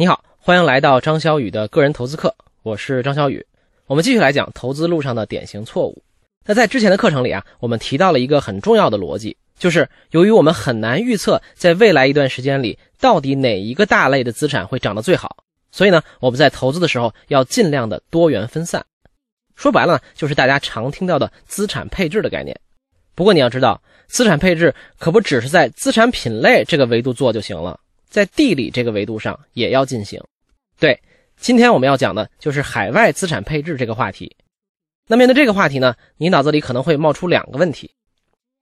你好，欢迎来到张小雨的个人投资课，我是张小雨。我们继续来讲投资路上的典型错误。那在之前的课程里啊，我们提到了一个很重要的逻辑，就是由于我们很难预测在未来一段时间里到底哪一个大类的资产会涨得最好，所以呢，我们在投资的时候要尽量的多元分散。说白了，就是大家常听到的资产配置的概念。不过你要知道，资产配置可不只是在资产品类这个维度做就行了，在地理这个维度上也要进行。对，今天我们要讲的就是海外资产配置这个话题。那面对这个话题呢，你脑子里可能会冒出两个问题：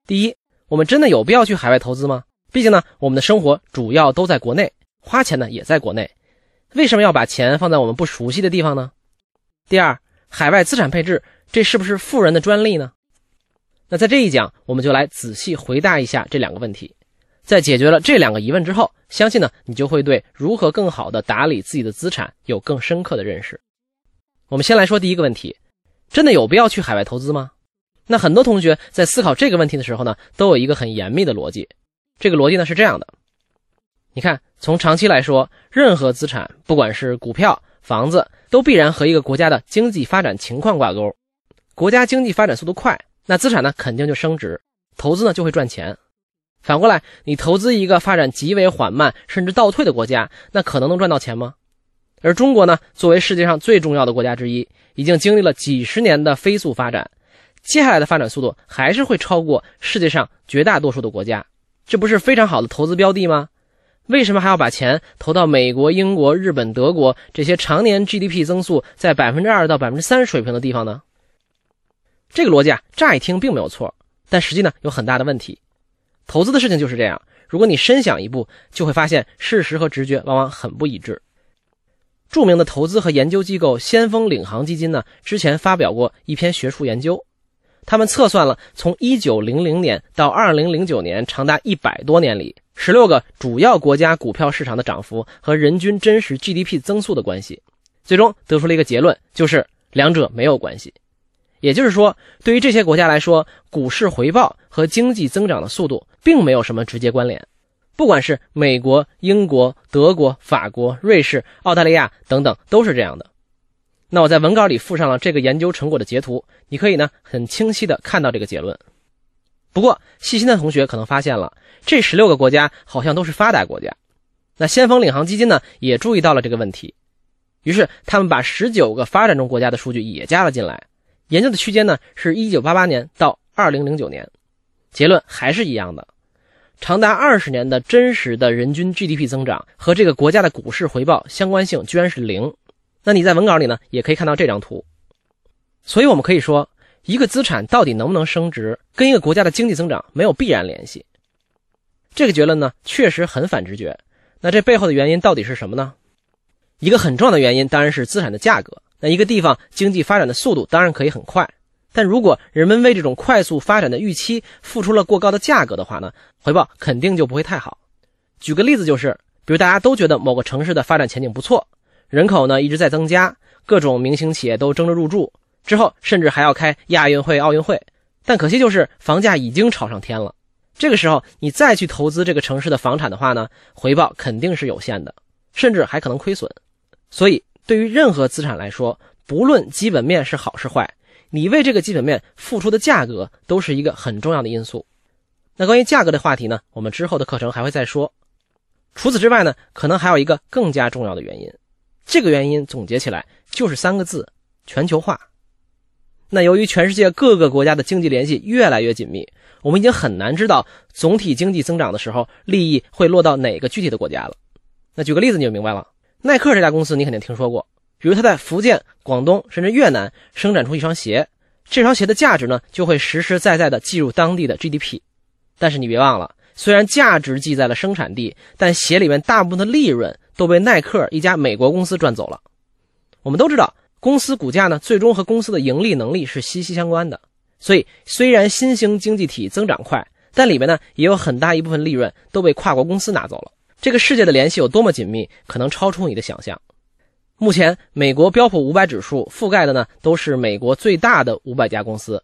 第一，我们真的有必要去海外投资吗？毕竟呢，我们的生活主要都在国内，花钱呢也在国内，为什么要把钱放在我们不熟悉的地方呢？第二。海外资产配置，这是不是富人的专利呢？那在这一讲，我们就来仔细回答一下这两个问题。在解决了这两个疑问之后，相信呢，你就会对如何更好的打理自己的资产有更深刻的认识。我们先来说第一个问题：真的有必要去海外投资吗？那很多同学在思考这个问题的时候呢，都有一个很严密的逻辑。这个逻辑呢是这样的：你看，从长期来说，任何资产，不管是股票、房子。都必然和一个国家的经济发展情况挂钩，国家经济发展速度快，那资产呢肯定就升值，投资呢就会赚钱。反过来，你投资一个发展极为缓慢甚至倒退的国家，那可能能赚到钱吗？而中国呢，作为世界上最重要的国家之一，已经经历了几十年的飞速发展，接下来的发展速度还是会超过世界上绝大多数的国家，这不是非常好的投资标的吗？为什么还要把钱投到美国、英国、日本、德国这些常年 GDP 增速在百分之二到百分之三水平的地方呢？这个逻辑啊，乍一听并没有错，但实际呢有很大的问题。投资的事情就是这样，如果你深想一步，就会发现事实和直觉往往很不一致。著名的投资和研究机构先锋领航基金呢，之前发表过一篇学术研究，他们测算了从一九零零年到二零零九年长达一百多年里。十六个主要国家股票市场的涨幅和人均真实 GDP 增速的关系，最终得出了一个结论，就是两者没有关系。也就是说，对于这些国家来说，股市回报和经济增长的速度并没有什么直接关联。不管是美国、英国、德国、法国、瑞士、澳大利亚等等，都是这样的。那我在文稿里附上了这个研究成果的截图，你可以呢很清晰的看到这个结论。不过，细心的同学可能发现了，这十六个国家好像都是发达国家。那先锋领航基金呢，也注意到了这个问题，于是他们把十九个发展中国家的数据也加了进来。研究的区间呢，是一九八八年到二零零九年，结论还是一样的，长达二十年的真实的人均 GDP 增长和这个国家的股市回报相关性居然是零。那你在文稿里呢，也可以看到这张图。所以我们可以说。一个资产到底能不能升值，跟一个国家的经济增长没有必然联系。这个结论呢，确实很反直觉。那这背后的原因到底是什么呢？一个很重要的原因当然是资产的价格。那一个地方经济发展的速度当然可以很快，但如果人们为这种快速发展的预期付出了过高的价格的话呢，回报肯定就不会太好。举个例子就是，比如大家都觉得某个城市的发展前景不错，人口呢一直在增加，各种明星企业都争着入驻。之后甚至还要开亚运会、奥运会，但可惜就是房价已经炒上天了。这个时候你再去投资这个城市的房产的话呢，回报肯定是有限的，甚至还可能亏损。所以对于任何资产来说，不论基本面是好是坏，你为这个基本面付出的价格都是一个很重要的因素。那关于价格的话题呢，我们之后的课程还会再说。除此之外呢，可能还有一个更加重要的原因，这个原因总结起来就是三个字：全球化。那由于全世界各个国家的经济联系越来越紧密，我们已经很难知道总体经济增长的时候利益会落到哪个具体的国家了。那举个例子你就明白了，耐克这家公司你肯定听说过，比如他在福建、广东甚至越南生产出一双鞋，这双鞋的价值呢就会实实在在的计入当地的 GDP。但是你别忘了，虽然价值记在了生产地，但鞋里面大部分的利润都被耐克一家美国公司赚走了。我们都知道。公司股价呢，最终和公司的盈利能力是息息相关的。所以，虽然新兴经济体增长快，但里面呢也有很大一部分利润都被跨国公司拿走了。这个世界的联系有多么紧密，可能超出你的想象。目前，美国标普五百指数覆盖的呢都是美国最大的五百家公司。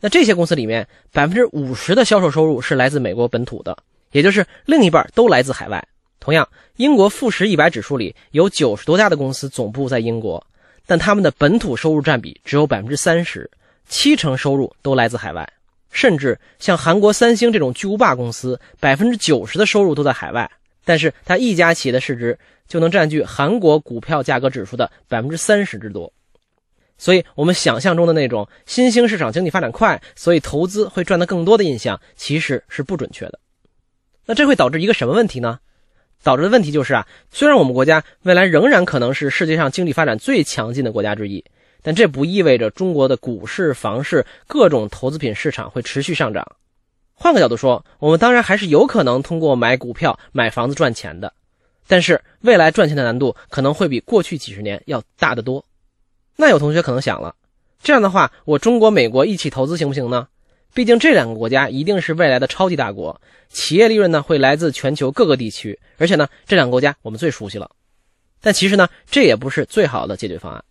那这些公司里面，百分之五十的销售收入是来自美国本土的，也就是另一半都来自海外。同样，英国富时一百指数里有九十多家的公司总部在英国，但他们的本土收入占比只有百分之三十，七成收入都来自海外。甚至像韩国三星这种巨无霸公司，百分之九十的收入都在海外，但是它一家企业的市值就能占据韩国股票价格指数的百分之三十之多。所以，我们想象中的那种新兴市场经济发展快，所以投资会赚得更多的印象，其实是不准确的。那这会导致一个什么问题呢？导致的问题就是啊，虽然我们国家未来仍然可能是世界上经济发展最强劲的国家之一，但这不意味着中国的股市、房市各种投资品市场会持续上涨。换个角度说，我们当然还是有可能通过买股票、买房子赚钱的，但是未来赚钱的难度可能会比过去几十年要大得多。那有同学可能想了，这样的话，我中国、美国一起投资行不行呢？毕竟这两个国家一定是未来的超级大国，企业利润呢会来自全球各个地区，而且呢，这两个国家我们最熟悉了。但其实呢，这也不是最好的解决方案。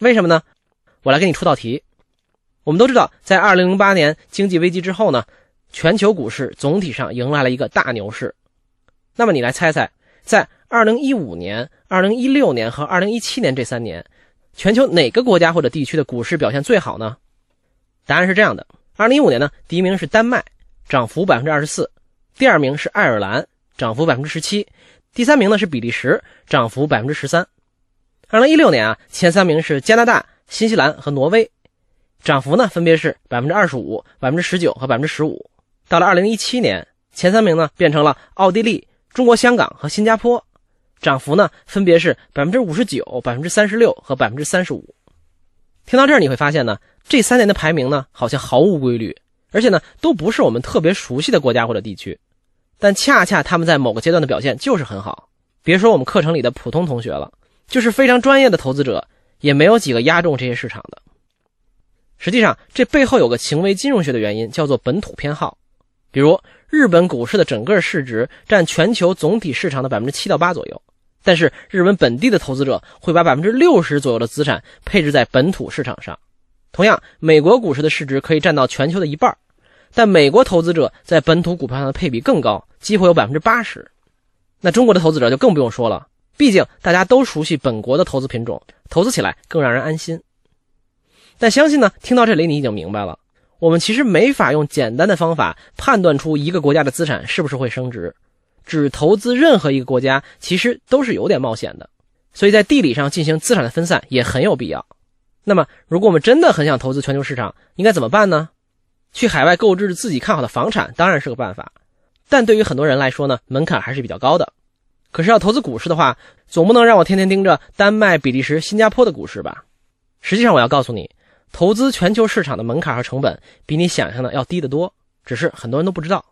为什么呢？我来给你出道题。我们都知道，在2008年经济危机之后呢，全球股市总体上迎来了一个大牛市。那么你来猜猜，在2015年、2016年和2017年这三年。全球哪个国家或者地区的股市表现最好呢？答案是这样的：二零一五年呢，第一名是丹麦，涨幅百分之二十四；第二名是爱尔兰，涨幅百分之十七；第三名呢是比利时，涨幅百分之十三。二零一六年啊，前三名是加拿大、新西兰和挪威，涨幅呢分别是百分之二十五、百分之十九和百分之十五。到了二零一七年，前三名呢变成了奥地利、中国香港和新加坡。涨幅呢，分别是百分之五十九、百分之三十六和百分之三十五。听到这儿，你会发现呢，这三年的排名呢，好像毫无规律，而且呢，都不是我们特别熟悉的国家或者地区。但恰恰他们在某个阶段的表现就是很好。别说我们课程里的普通同学了，就是非常专业的投资者，也没有几个压中这些市场的。实际上，这背后有个行为金融学的原因，叫做本土偏好。比如，日本股市的整个市值占全球总体市场的百分之七到八左右。但是日本本地的投资者会把百分之六十左右的资产配置在本土市场上。同样，美国股市的市值可以占到全球的一半，但美国投资者在本土股票上的配比更高，几乎有百分之八十。那中国的投资者就更不用说了，毕竟大家都熟悉本国的投资品种，投资起来更让人安心。但相信呢，听到这里你已经明白了，我们其实没法用简单的方法判断出一个国家的资产是不是会升值。只投资任何一个国家，其实都是有点冒险的，所以在地理上进行资产的分散也很有必要。那么，如果我们真的很想投资全球市场，应该怎么办呢？去海外购置自己看好的房产当然是个办法，但对于很多人来说呢，门槛还是比较高的。可是要投资股市的话，总不能让我天天盯着丹麦、比利时、新加坡的股市吧？实际上，我要告诉你，投资全球市场的门槛和成本比你想象的要低得多，只是很多人都不知道。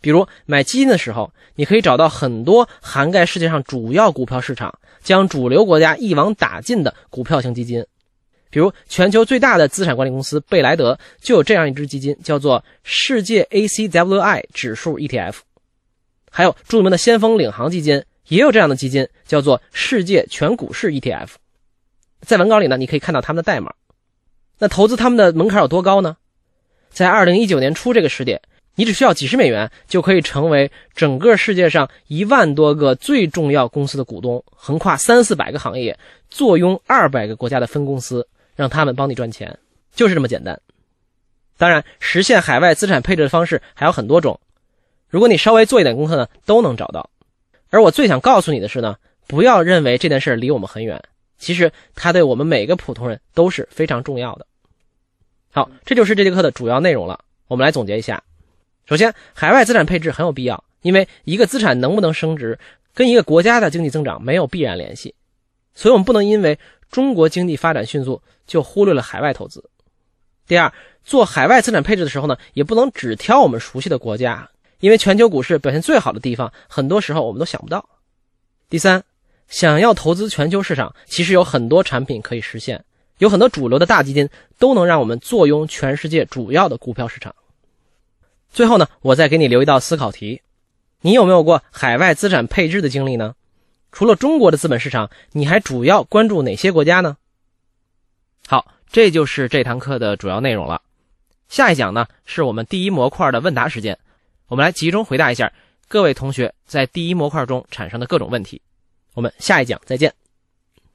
比如买基金的时候，你可以找到很多涵盖世界上主要股票市场、将主流国家一网打尽的股票型基金。比如全球最大的资产管理公司贝莱德就有这样一支基金，叫做世界 ACWI 指数 ETF。还有著名的先锋领航基金也有这样的基金，叫做世界全股市 ETF。在文稿里呢，你可以看到他们的代码。那投资他们的门槛有多高呢？在二零一九年初这个时点。你只需要几十美元就可以成为整个世界上一万多个最重要公司的股东，横跨三四百个行业，坐拥二百个国家的分公司，让他们帮你赚钱，就是这么简单。当然，实现海外资产配置的方式还有很多种，如果你稍微做一点功课呢，都能找到。而我最想告诉你的是呢，不要认为这件事离我们很远，其实它对我们每个普通人都是非常重要的。好，这就是这节课的主要内容了。我们来总结一下。首先，海外资产配置很有必要，因为一个资产能不能升值，跟一个国家的经济增长没有必然联系，所以我们不能因为中国经济发展迅速就忽略了海外投资。第二，做海外资产配置的时候呢，也不能只挑我们熟悉的国家，因为全球股市表现最好的地方，很多时候我们都想不到。第三，想要投资全球市场，其实有很多产品可以实现，有很多主流的大基金都能让我们坐拥全世界主要的股票市场。最后呢，我再给你留一道思考题：你有没有过海外资产配置的经历呢？除了中国的资本市场，你还主要关注哪些国家呢？好，这就是这堂课的主要内容了。下一讲呢，是我们第一模块的问答时间，我们来集中回答一下各位同学在第一模块中产生的各种问题。我们下一讲再见。